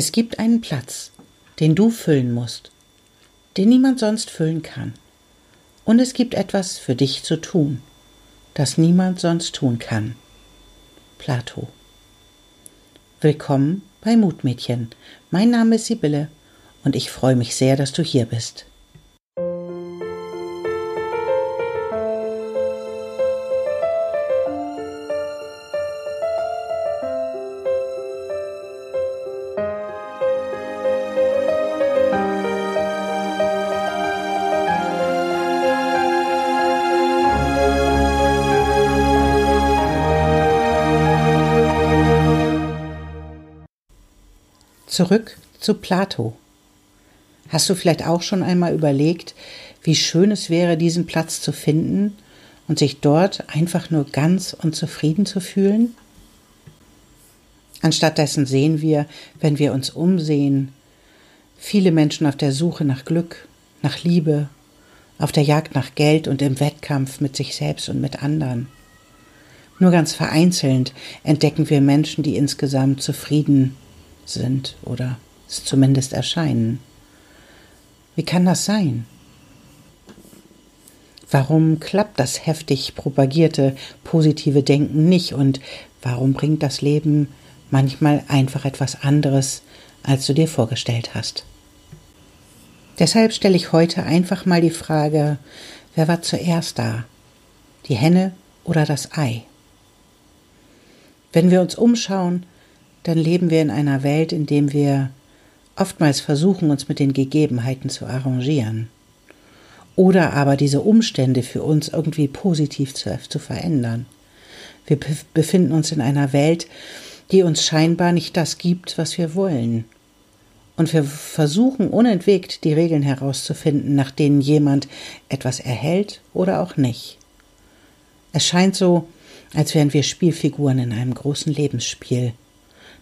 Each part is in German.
Es gibt einen Platz, den du füllen musst, den niemand sonst füllen kann. Und es gibt etwas für dich zu tun, das niemand sonst tun kann. Plato. Willkommen bei Mutmädchen. Mein Name ist Sibylle und ich freue mich sehr, dass du hier bist. Zurück zu Plato. Hast du vielleicht auch schon einmal überlegt, wie schön es wäre, diesen Platz zu finden und sich dort einfach nur ganz und zufrieden zu fühlen? Anstattdessen sehen wir, wenn wir uns umsehen, viele Menschen auf der Suche nach Glück, nach Liebe, auf der Jagd nach Geld und im Wettkampf mit sich selbst und mit anderen. Nur ganz vereinzelt entdecken wir Menschen, die insgesamt zufrieden sind oder es zumindest erscheinen. Wie kann das sein? Warum klappt das heftig propagierte positive Denken nicht und warum bringt das Leben manchmal einfach etwas anderes, als du dir vorgestellt hast? Deshalb stelle ich heute einfach mal die Frage, wer war zuerst da? Die Henne oder das Ei? Wenn wir uns umschauen, dann leben wir in einer Welt, in der wir oftmals versuchen, uns mit den Gegebenheiten zu arrangieren. Oder aber diese Umstände für uns irgendwie positiv zu, zu verändern. Wir befinden uns in einer Welt, die uns scheinbar nicht das gibt, was wir wollen. Und wir versuchen unentwegt die Regeln herauszufinden, nach denen jemand etwas erhält oder auch nicht. Es scheint so, als wären wir Spielfiguren in einem großen Lebensspiel.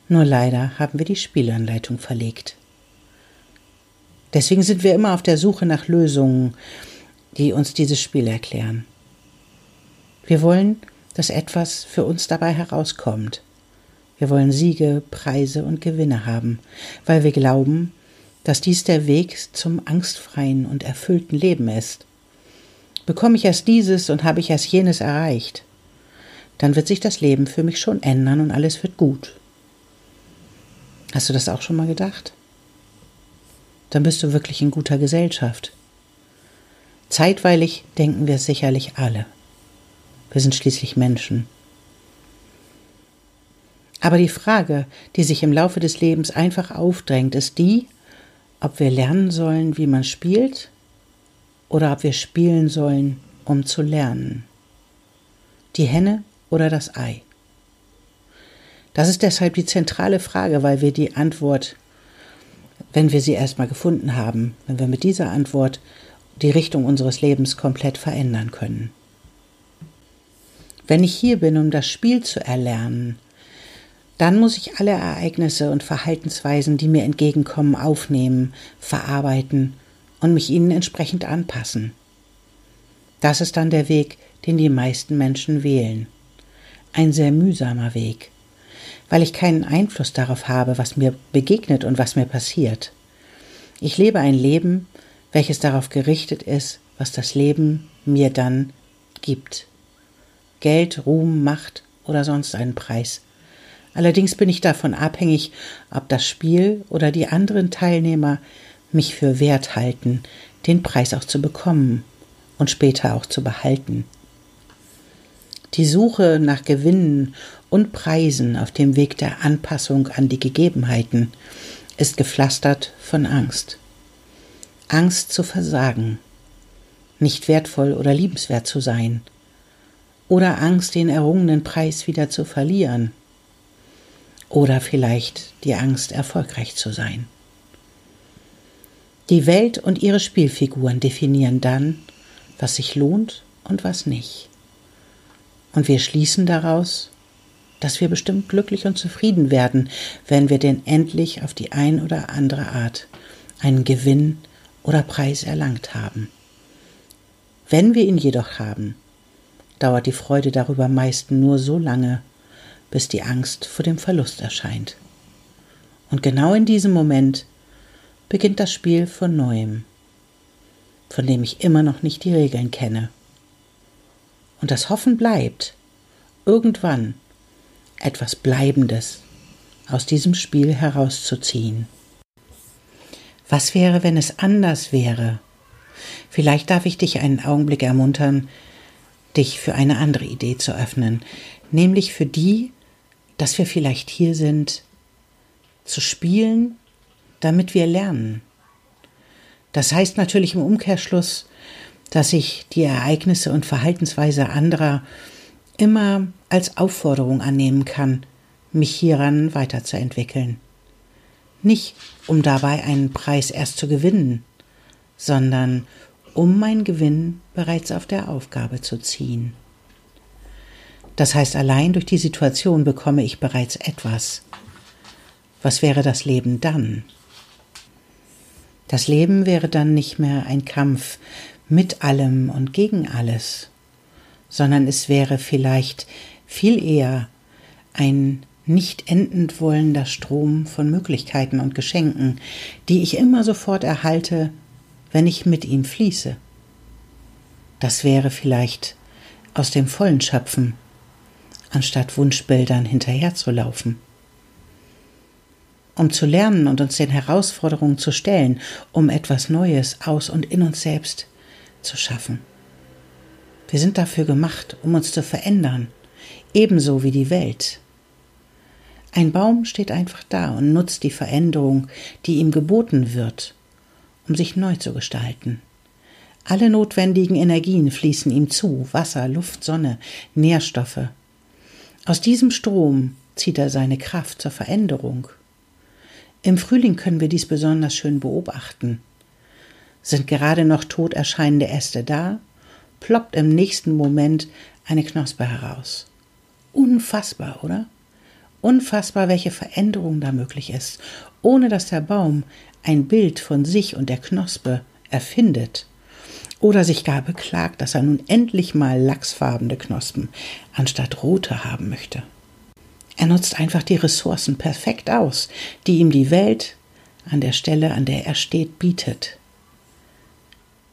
Nur leider haben wir die Spielanleitung verlegt. Deswegen sind wir immer auf der Suche nach Lösungen, die uns dieses Spiel erklären. Wir wollen, dass etwas für uns dabei herauskommt. Wir wollen Siege, Preise und Gewinne haben, weil wir glauben, dass dies der Weg zum angstfreien und erfüllten Leben ist. Bekomme ich erst dieses und habe ich erst jenes erreicht, dann wird sich das Leben für mich schon ändern und alles wird gut. Hast du das auch schon mal gedacht? Dann bist du wirklich in guter Gesellschaft. Zeitweilig denken wir es sicherlich alle. Wir sind schließlich Menschen. Aber die Frage, die sich im Laufe des Lebens einfach aufdrängt, ist die, ob wir lernen sollen, wie man spielt, oder ob wir spielen sollen, um zu lernen. Die Henne oder das Ei? Das ist deshalb die zentrale Frage, weil wir die Antwort, wenn wir sie erstmal gefunden haben, wenn wir mit dieser Antwort die Richtung unseres Lebens komplett verändern können. Wenn ich hier bin, um das Spiel zu erlernen, dann muss ich alle Ereignisse und Verhaltensweisen, die mir entgegenkommen, aufnehmen, verarbeiten und mich ihnen entsprechend anpassen. Das ist dann der Weg, den die meisten Menschen wählen. Ein sehr mühsamer Weg weil ich keinen Einfluss darauf habe, was mir begegnet und was mir passiert. Ich lebe ein Leben, welches darauf gerichtet ist, was das Leben mir dann gibt. Geld, Ruhm, Macht oder sonst einen Preis. Allerdings bin ich davon abhängig, ob das Spiel oder die anderen Teilnehmer mich für wert halten, den Preis auch zu bekommen und später auch zu behalten. Die Suche nach Gewinnen und Preisen auf dem Weg der Anpassung an die Gegebenheiten ist gepflastert von Angst. Angst zu versagen, nicht wertvoll oder liebenswert zu sein, oder Angst, den errungenen Preis wieder zu verlieren, oder vielleicht die Angst, erfolgreich zu sein. Die Welt und ihre Spielfiguren definieren dann, was sich lohnt und was nicht. Und wir schließen daraus, dass wir bestimmt glücklich und zufrieden werden, wenn wir denn endlich auf die ein oder andere Art einen Gewinn oder Preis erlangt haben. Wenn wir ihn jedoch haben, dauert die Freude darüber meist nur so lange, bis die Angst vor dem Verlust erscheint. Und genau in diesem Moment beginnt das Spiel von neuem, von dem ich immer noch nicht die Regeln kenne. Und das Hoffen bleibt, irgendwann etwas Bleibendes aus diesem Spiel herauszuziehen. Was wäre, wenn es anders wäre? Vielleicht darf ich dich einen Augenblick ermuntern, dich für eine andere Idee zu öffnen, nämlich für die, dass wir vielleicht hier sind, zu spielen, damit wir lernen. Das heißt natürlich im Umkehrschluss, dass ich die Ereignisse und Verhaltensweise anderer immer als Aufforderung annehmen kann, mich hieran weiterzuentwickeln. Nicht, um dabei einen Preis erst zu gewinnen, sondern um mein Gewinn bereits auf der Aufgabe zu ziehen. Das heißt, allein durch die Situation bekomme ich bereits etwas. Was wäre das Leben dann? Das Leben wäre dann nicht mehr ein Kampf mit allem und gegen alles, sondern es wäre vielleicht viel eher ein nicht endend wollender Strom von Möglichkeiten und Geschenken, die ich immer sofort erhalte, wenn ich mit ihm fließe. Das wäre vielleicht aus dem Vollen schöpfen, anstatt Wunschbildern hinterherzulaufen. Um zu lernen und uns den Herausforderungen zu stellen, um etwas Neues aus und in uns selbst zu schaffen. Wir sind dafür gemacht, um uns zu verändern, ebenso wie die Welt. Ein Baum steht einfach da und nutzt die Veränderung, die ihm geboten wird, um sich neu zu gestalten. Alle notwendigen Energien fließen ihm zu Wasser, Luft, Sonne, Nährstoffe. Aus diesem Strom zieht er seine Kraft zur Veränderung. Im Frühling können wir dies besonders schön beobachten. Sind gerade noch tot erscheinende Äste da, ploppt im nächsten Moment eine Knospe heraus. Unfassbar, oder? Unfassbar, welche Veränderung da möglich ist, ohne dass der Baum ein Bild von sich und der Knospe erfindet oder sich gar beklagt, dass er nun endlich mal lachsfarbene Knospen anstatt rote haben möchte. Er nutzt einfach die Ressourcen perfekt aus, die ihm die Welt an der Stelle, an der er steht, bietet.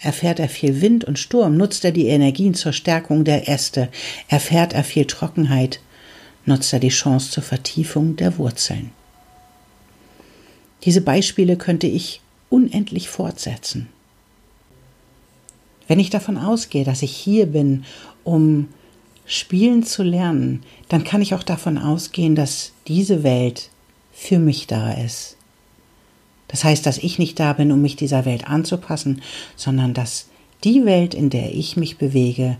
Erfährt er viel Wind und Sturm, nutzt er die Energien zur Stärkung der Äste. Erfährt er viel Trockenheit, nutzt er die Chance zur Vertiefung der Wurzeln. Diese Beispiele könnte ich unendlich fortsetzen. Wenn ich davon ausgehe, dass ich hier bin, um spielen zu lernen, dann kann ich auch davon ausgehen, dass diese Welt für mich da ist. Das heißt, dass ich nicht da bin, um mich dieser Welt anzupassen, sondern dass die Welt, in der ich mich bewege,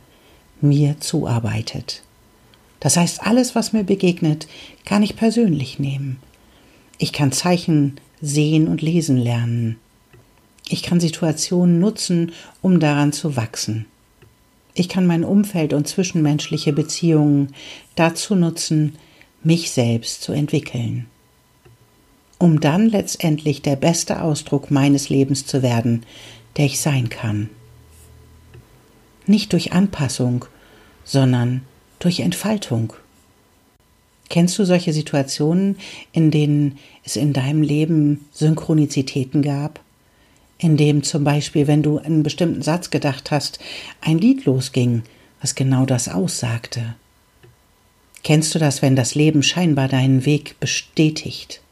mir zuarbeitet. Das heißt, alles, was mir begegnet, kann ich persönlich nehmen. Ich kann Zeichen sehen und lesen lernen. Ich kann Situationen nutzen, um daran zu wachsen. Ich kann mein Umfeld und zwischenmenschliche Beziehungen dazu nutzen, mich selbst zu entwickeln, um dann letztendlich der beste Ausdruck meines Lebens zu werden, der ich sein kann. Nicht durch Anpassung, sondern durch Entfaltung. Kennst du solche Situationen, in denen es in deinem Leben Synchronizitäten gab? In dem zum Beispiel, wenn du einen bestimmten Satz gedacht hast, ein Lied losging, was genau das aussagte. Kennst du das, wenn das Leben scheinbar deinen Weg bestätigt?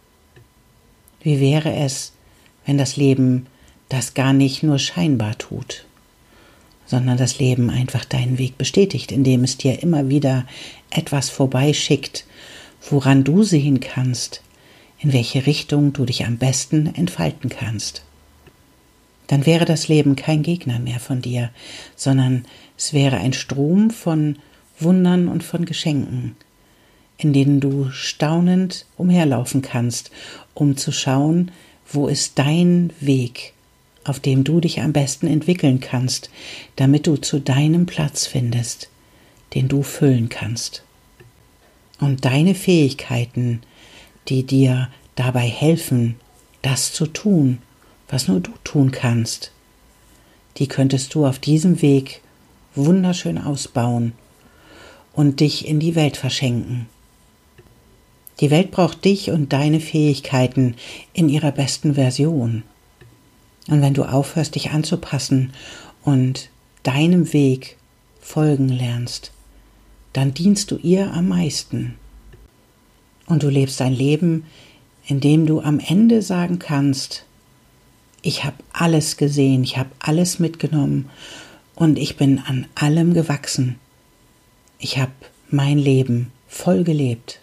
Wie wäre es, wenn das Leben das gar nicht nur scheinbar tut? sondern das Leben einfach deinen Weg bestätigt, indem es dir immer wieder etwas vorbeischickt, woran du sehen kannst, in welche Richtung du dich am besten entfalten kannst. Dann wäre das Leben kein Gegner mehr von dir, sondern es wäre ein Strom von Wundern und von Geschenken, in denen du staunend umherlaufen kannst, um zu schauen, wo ist dein Weg, auf dem du dich am besten entwickeln kannst, damit du zu deinem Platz findest, den du füllen kannst. Und deine Fähigkeiten, die dir dabei helfen, das zu tun, was nur du tun kannst, die könntest du auf diesem Weg wunderschön ausbauen und dich in die Welt verschenken. Die Welt braucht dich und deine Fähigkeiten in ihrer besten Version. Und wenn du aufhörst, dich anzupassen und deinem Weg folgen lernst, dann dienst du ihr am meisten. Und du lebst ein Leben, in dem du am Ende sagen kannst, ich habe alles gesehen, ich habe alles mitgenommen und ich bin an allem gewachsen. Ich habe mein Leben voll gelebt.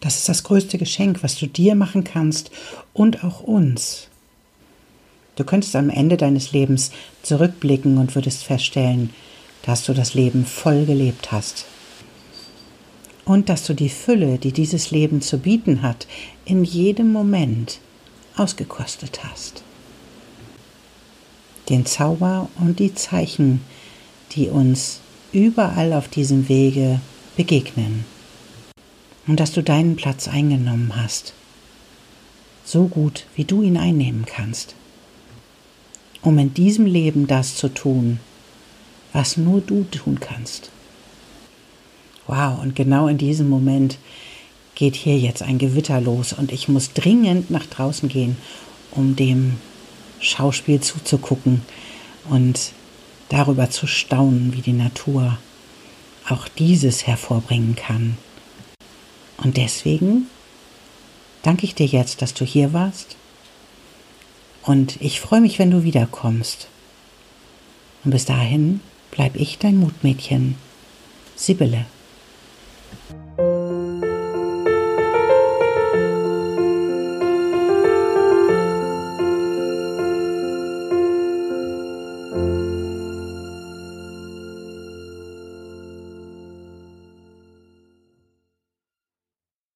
Das ist das größte Geschenk, was du dir machen kannst und auch uns. Du könntest am Ende deines Lebens zurückblicken und würdest feststellen, dass du das Leben voll gelebt hast. Und dass du die Fülle, die dieses Leben zu bieten hat, in jedem Moment ausgekostet hast. Den Zauber und die Zeichen, die uns überall auf diesem Wege begegnen. Und dass du deinen Platz eingenommen hast, so gut wie du ihn einnehmen kannst, um in diesem Leben das zu tun, was nur du tun kannst. Wow, und genau in diesem Moment geht hier jetzt ein Gewitter los und ich muss dringend nach draußen gehen, um dem Schauspiel zuzugucken und darüber zu staunen, wie die Natur auch dieses hervorbringen kann. Und deswegen danke ich dir jetzt, dass du hier warst. Und ich freue mich, wenn du wiederkommst. Und bis dahin bleib ich dein Mutmädchen, Sibylle.